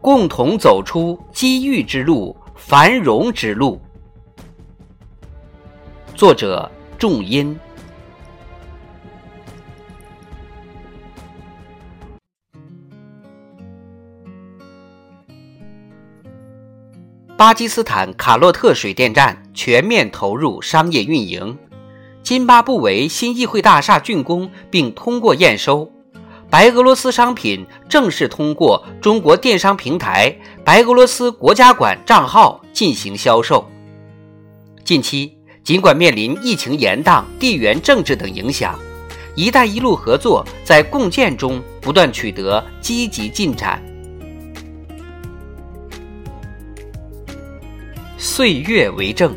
共同走出机遇之路、繁荣之路。作者：仲音。巴基斯坦卡洛特水电站全面投入商业运营，津巴布韦新议会大厦竣工并通过验收。白俄罗斯商品正式通过中国电商平台白俄罗斯国家馆账号进行销售。近期，尽管面临疫情延宕、地缘政治等影响，“一带一路”合作在共建中不断取得积极进展。岁月为证，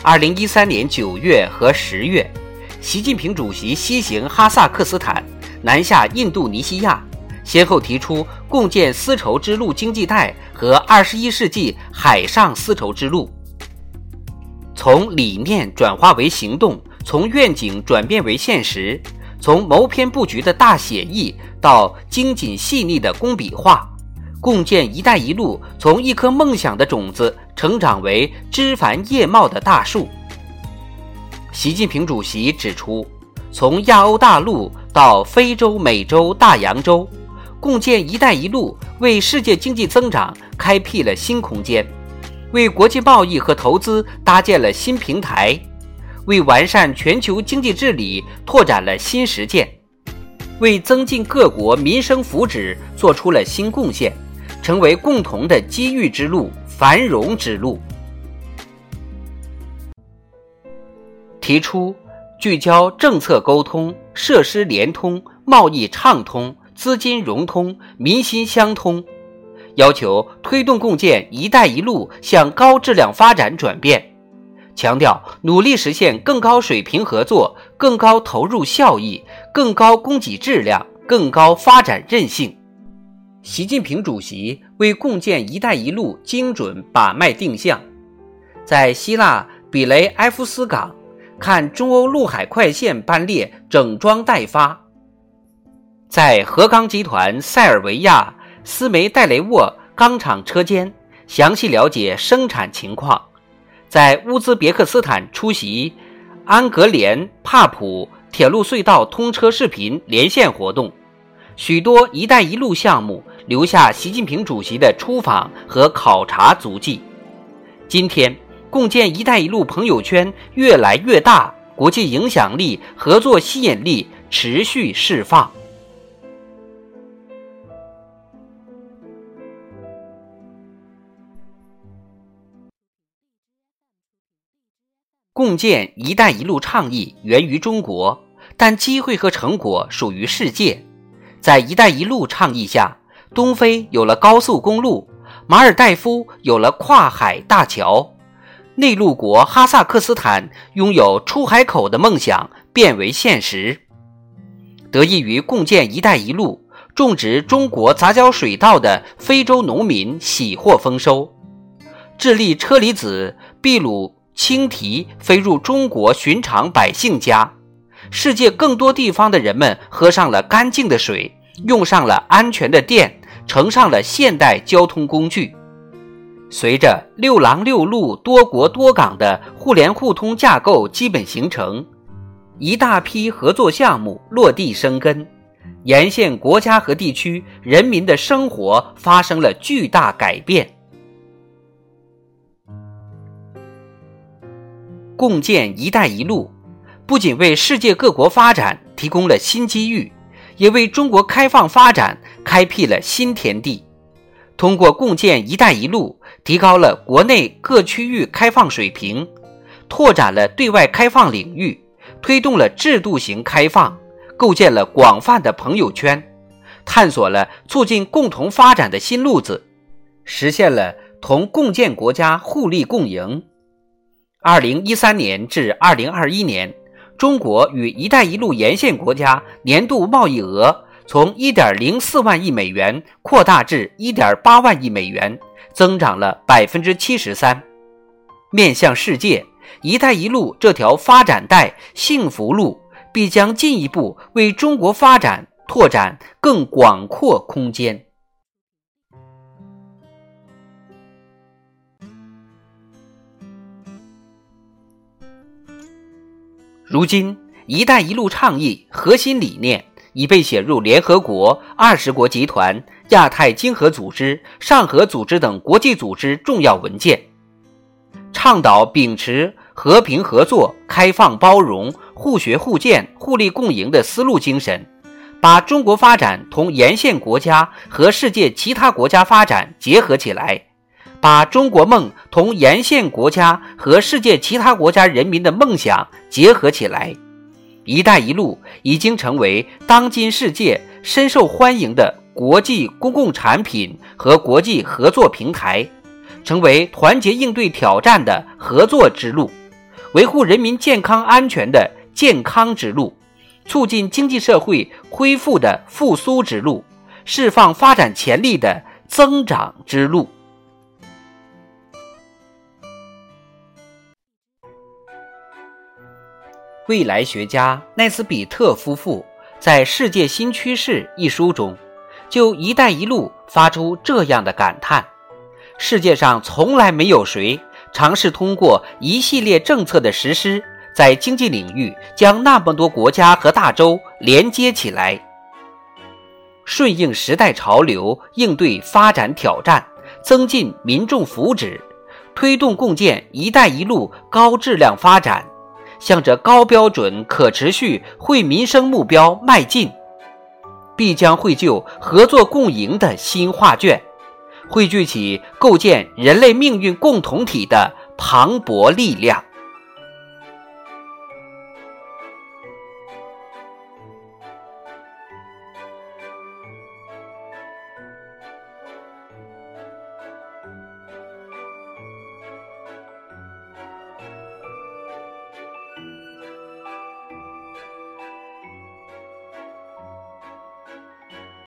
二零一三年九月和十月，习近平主席西行哈萨克斯坦。南下印度尼西亚，先后提出共建丝绸之路经济带和二十一世纪海上丝绸之路。从理念转化为行动，从愿景转变为现实，从谋篇布局的大写意到精谨细腻的工笔画，共建“一带一路”从一颗梦想的种子成长为枝繁叶茂的大树。习近平主席指出，从亚欧大陆。到非洲、美洲、大洋洲，共建“一带一路”为世界经济增长开辟了新空间，为国际贸易和投资搭建了新平台，为完善全球经济治理拓展了新实践，为增进各国民生福祉做出了新贡献，成为共同的机遇之路、繁荣之路。提出。聚焦政策沟通、设施联通、贸易畅通、资金融通、民心相通，要求推动共建“一带一路”向高质量发展转变，强调努力实现更高水平合作、更高投入效益、更高供给质量、更高发展韧性。习近平主席为共建“一带一路”精准把脉定向，在希腊比雷埃夫斯港。看中欧陆海快线班列整装待发，在河钢集团塞尔维亚斯梅代雷沃钢厂车间详细了解生产情况，在乌兹别克斯坦出席安格连帕普铁路隧道通车视频连线活动，许多“一带一路”项目留下习近平主席的出访和考察足迹。今天。共建“一带一路”朋友圈越来越大，国际影响力、合作吸引力持续释放。共建“一带一路”倡议源于中国，但机会和成果属于世界。在“一带一路”倡议下，东非有了高速公路，马尔代夫有了跨海大桥。内陆国哈萨克斯坦拥有出海口的梦想变为现实。得益于共建“一带一路”，种植中国杂交水稻的非洲农民喜获丰收。智利车厘子、秘鲁青提飞入中国寻常百姓家。世界更多地方的人们喝上了干净的水，用上了安全的电，乘上了现代交通工具。随着“六廊六路、多国多港”的互联互通架构基本形成，一大批合作项目落地生根，沿线国家和地区人民的生活发生了巨大改变。共建“一带一路”，不仅为世界各国发展提供了新机遇，也为中国开放发展开辟了新天地。通过共建“一带一路”。提高了国内各区域开放水平，拓展了对外开放领域，推动了制度型开放，构建了广泛的朋友圈，探索了促进共同发展的新路子，实现了同共建国家互利共赢。二零一三年至二零二一年，中国与“一带一路”沿线国家年度贸易额从一点零四万亿美元扩大至一点八万亿美元，增长了百分之七十三。面向世界，“一带一路”这条发展带幸福路必将进一步为中国发展拓展更广阔空间。如今，“一带一路”倡议核心理念已被写入联合国、二十国集团、亚太经合组织、上合组织等国际组织重要文件，倡导秉持和平合作、开放包容、互学互鉴、互利共赢的思路精神，把中国发展同沿线国家和世界其他国家发展结合起来。把中国梦同沿线国家和世界其他国家人民的梦想结合起来，“一带一路”已经成为当今世界深受欢迎的国际公共产品和国际合作平台，成为团结应对挑战的合作之路，维护人民健康安全的健康之路，促进经济社会恢复的复苏之路，释放发展潜力的增长之路。未来学家奈斯比特夫妇在《世界新趋势》一书中，就“一带一路”发出这样的感叹：世界上从来没有谁尝试通过一系列政策的实施，在经济领域将那么多国家和大洲连接起来，顺应时代潮流，应对发展挑战，增进民众福祉，推动共建“一带一路”高质量发展。向着高标准、可持续、惠民生目标迈进，必将绘就合作共赢的新画卷，汇聚起构建人类命运共同体的磅礴力量。